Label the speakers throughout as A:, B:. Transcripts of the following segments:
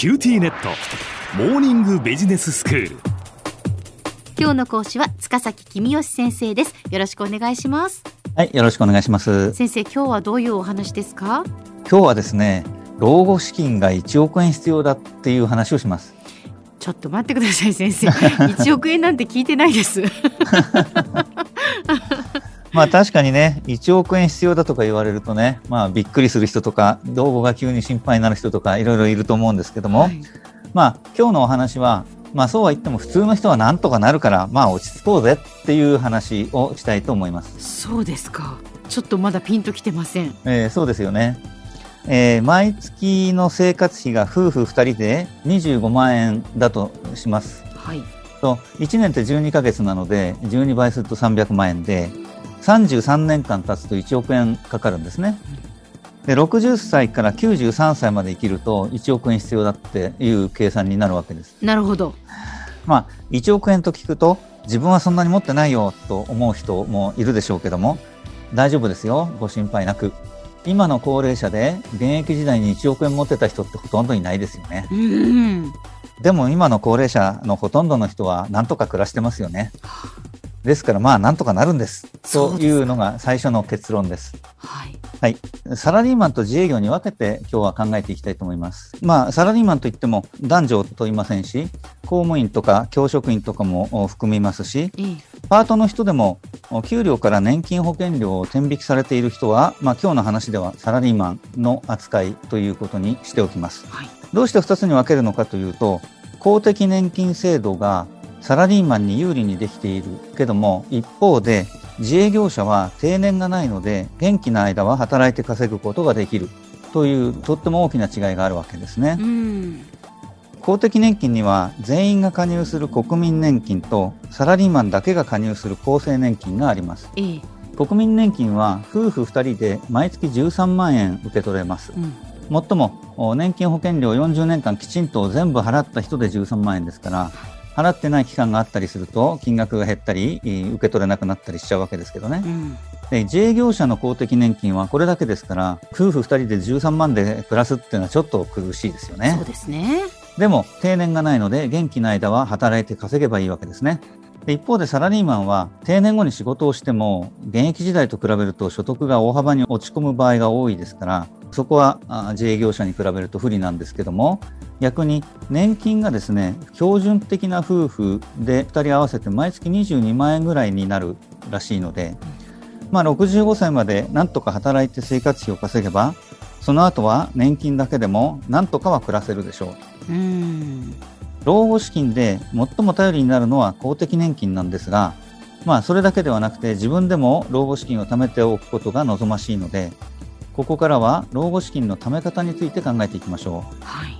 A: QTnet。モーニングビジネススクール。
B: 今日の講師は塚崎君吉先生です。よろしくお願いします。
C: はい、よろしくお願いします。
B: 先生今日はどういうお話ですか？
C: 今日はですね、老後資金が1億円必要だっていう話をします。
B: ちょっと待ってください先生。1億円なんて聞いてないです
C: まあ確かにね、1億円必要だとか言われるとね、まあびっくりする人とか、老後が急に心配になる人とか、いろいろいると思うんですけども、
B: はい
C: まあ今日のお話は、まあそうは言っても普通の人はなんとかなるから、まあ落ち着こうぜっていう話をしたいと思います。
B: そうですかちょっとまだピンときてません
C: えーそうですよね。えー毎月の生活費が夫婦2人で25万円だとします。
B: はい
C: と1年って12ヶ月なので12倍すると300万円で33年間経つと1億円かかるんですね。で60歳から93歳まで生きると1億円必要だっていう計算になるわけです。
B: なるほど
C: まあ1億円と聞くと自分はそんなに持ってないよと思う人もいるでしょうけども大丈夫ですよご心配なく。今の高齢者で現役時代に1億円持ってた人ってほとんどいないですよね。
B: うん
C: でも今の高齢者のほとんどの人は何とか暮らしてますよね。ですからまあなんとかなるんです。というのが最初の結論です。
B: はい
C: はい。サラリーマンと自営業に分けて今日は考えていきたいと思います。まあサラリーマンといっても男女と言いませんし、公務員とか教職員とかもお含みますし、
B: ええ
C: パートの人でもお給料から年金保険料を天引きされている人は、まあ今日の話ではサラリーマンの扱いということにしておきます。
B: はい
C: どうして2つに分けるのかというと公的年金制度がサラリーマンに有利にできているけども一方で自営業者は定年がないので元気な間は働いて稼ぐことができるというとっても大きな違いがあるわけですね
B: う。ん
C: 公的年金には全員が加入する国民年金とサラリーマンだけが加入する厚生年金があります。
B: ええ
C: 国民年金は夫婦2人で毎月13万円受け取れます。
B: うん
C: もっともお年金保険料40年間きちんと全部払った人で13万円ですから払ってない期間があったりすると金額が減ったりえー受け取れなくなったりしちゃうわけですけどね。
B: うん。
C: で自営業者の公的年金はこれだけですから夫婦2人で13万で暮らすっていうのはちょっと苦しいですよね。
B: そうですね。
C: でも定年がないので元気な間は働いて稼げばいいわけですね一方でサラリーマンは定年後に仕事をしても現役時代と比べると所得が大幅に落ち込む場合が多いですからそこは自営業者に比べると不利なんですけども逆に年金がですね標準的な夫婦で2人合わせて毎月22万円ぐらいになるらしいので、まあ、65歳までなんとか働いて生活費を稼げばその後は年金だけでもなんとかは暮らせるでしょう。
B: うん。
C: 老後資金で最も頼りになるのは公的年金なんですが、まあそれだけではなくて自分でも老後資金を貯めておくことが望ましいので、ここからは老後資金の貯め方について考えていきましょ
B: はい。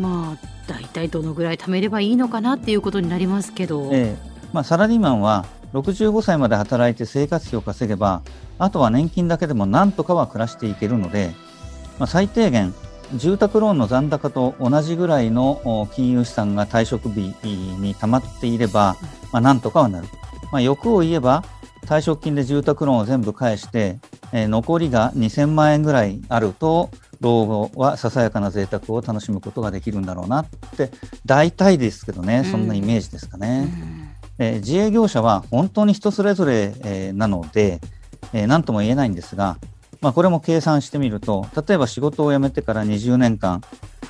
B: まあ大体どのぐらい貯めればいいのかなっていうことになりますけど、
C: う。ええ。まあサラリーマンは65歳まで働いて生活費を稼げば、あとは年金だけでもなんとかは暮らしていけるので、まあ、最低限住宅ローンの残高と同じぐらいのお金融資産が退職日に溜まっていれば、まあ、なんとかはなる。まあ、欲を言えば退職金で住宅ローンを全部返して、えー残りが2000万円ぐらいあると老後はささやかな贅沢を楽しむことができるんだろうなって大体ですけどね、そんなイメージですか
B: う
C: ね。
B: ん
C: えー自営業者は本当に人それぞれ、えーなので、えー何とも言えないんですが、まあ、これも計算してみると例えば仕事を辞めてから20年間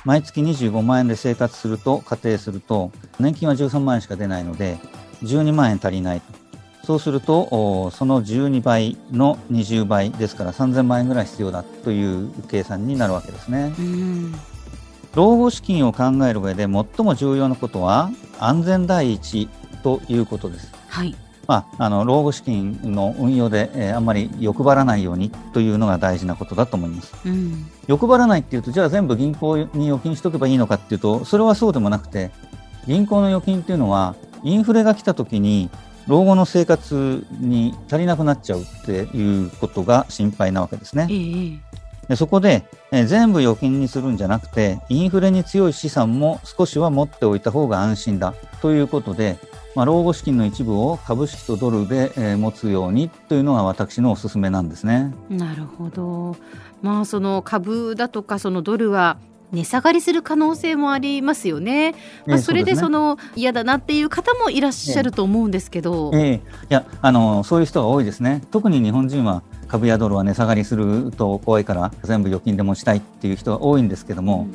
C: 毎月25万円で生活すると仮定すると年金は13万円しか出ないので12万円足りないとそうするとおその12倍の20倍ですから3000万円ぐらい必要だという計算になるわけですね。
B: うん
C: 老後資金を考える上で最も重要なことは安全第一ということです。
B: はい
C: まあ、あの老後資金の運用で、えーあんまり欲張らないようにというのが大事なことだと思います。
B: うん
C: 欲張らないっていうと、じゃあ全部銀行に預金しとけばいいのかっていうと、それはそうでもなくて、銀行の預金っていうのは、インフレが来た時に、老後の生活に足りなくなっちゃうっていうことが心配なわけですね。
B: ええ
C: でそこで、えー全部預金にするんじゃなくて、インフレに強い資産も少しは持っておいた方が安心だということで、まあ、老後資金の一部を株式とドルで、えー持つようにというのが私のおすすめなんですね。
B: なるほど。まあその株だとかそのドルは値下がりする可能性もありますよね。まあ、それでその嫌だなっていう方もいらっしゃると思うんですけど。
C: えええ、いやあのそういう人が多いですね。特に日本人は株やドルは値下がりすると怖いから全部預金で持ちたいっていう人が多いんですけども、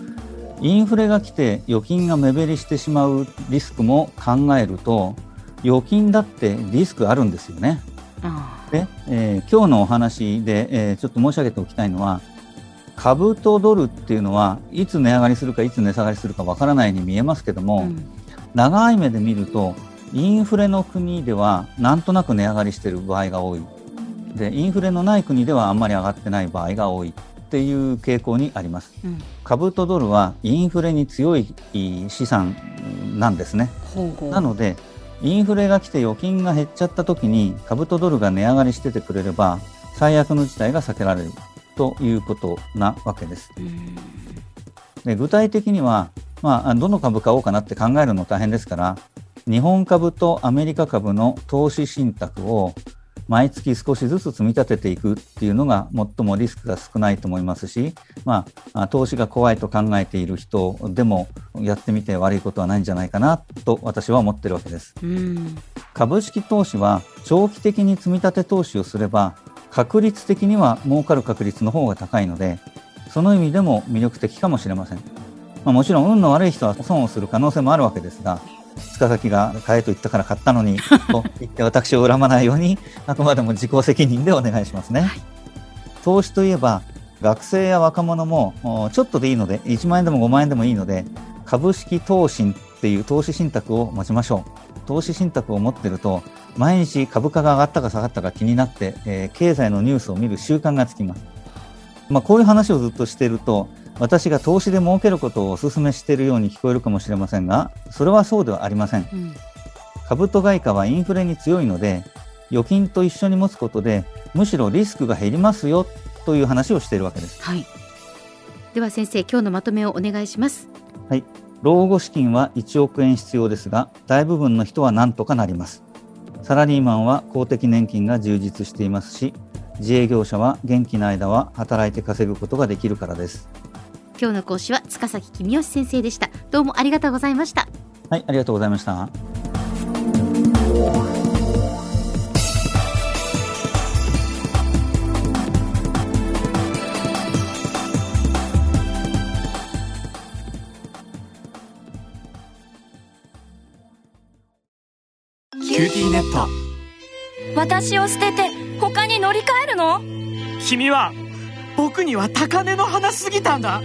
C: うん、インフレが来て預金が目減りしてしまうリスクも考えると預金だってリスクあるんですよね。で、えー、今日のお話で、えー、ちょっと申し上げておきたいのは株とドルっていうのはいつ値上がりするかいつ値下がりするかわからないに見えますけども、うん、長い目で見るとインフレの国ではなんとなく値上がりしている場合が多いでインフレのない国ではあんまり上がってない場合が多いっていう傾向にあります、うん、株とドルはインフレに強い資産なんですね。なのでインフレが来て預金が減っちゃった時に株とドルが値上がりしててくれれば最悪の事態が避けられるということなわけです。で具体的には、まあ、どの株買おうかなって考えるの大変ですから日本株とアメリカ株の投資信託を毎月少しずつ積み立てていくっていうのが最もリスクが少ないと思いますし、まあ、投資が怖いと考えている人でもやってみて悪いことはないんじゃないかなと私は思ってるわけです。株式投資は長期的に積み立て投資をすれば確率的には儲かる確率の方が高いのでその意味でも魅力的かもしれません。まあ、もちろん運の悪い人は損をする可能性もあるわけですが塚崎が買えと言ったから買ったのに と言って私を恨まないようにあくまでも自己責任でお願いしますね。はい、投資といえば学生や若者もちょっとでいいので1万円でも5万円でもいいので株式投信っていう投資信託を持ちましょう。投資信託を持ってると毎日株価が上がったか下がったか気になって、えー、経済のニュースを見る習慣がつきます。まあ、こういう話をずっとしていると私が投資で儲けることをお勧めしているように聞こえるかもしれませんが、それはそうではありません。うん、株と外貨はインフレに強いので、預金と一緒に持つことで、むしろリスクが減りますよという話をしているわけです。
B: はい。では先生、今日のまとめをお願いします。
C: はい。老後資金は1億円必要ですが、大部分の人は何とかなります。サラリーマンは公的年金が充実していますし、自営業者は元気な間は働いて稼ぐことができるからです。
B: 今日の講師は塚崎君吉先生でした。どうもありがとうございました。
C: はいありがとうございました。
A: QTnet。
D: 私を捨てて他に乗り換えるの？
E: 君は僕には高嶺の花すぎたんだ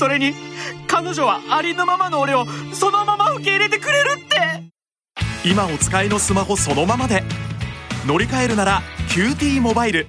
E: それに彼女はありのままの俺をそのまま受け入れてくれるって。
A: 今お使いのスマホそのままで。乗り換えるなら QT モバイル。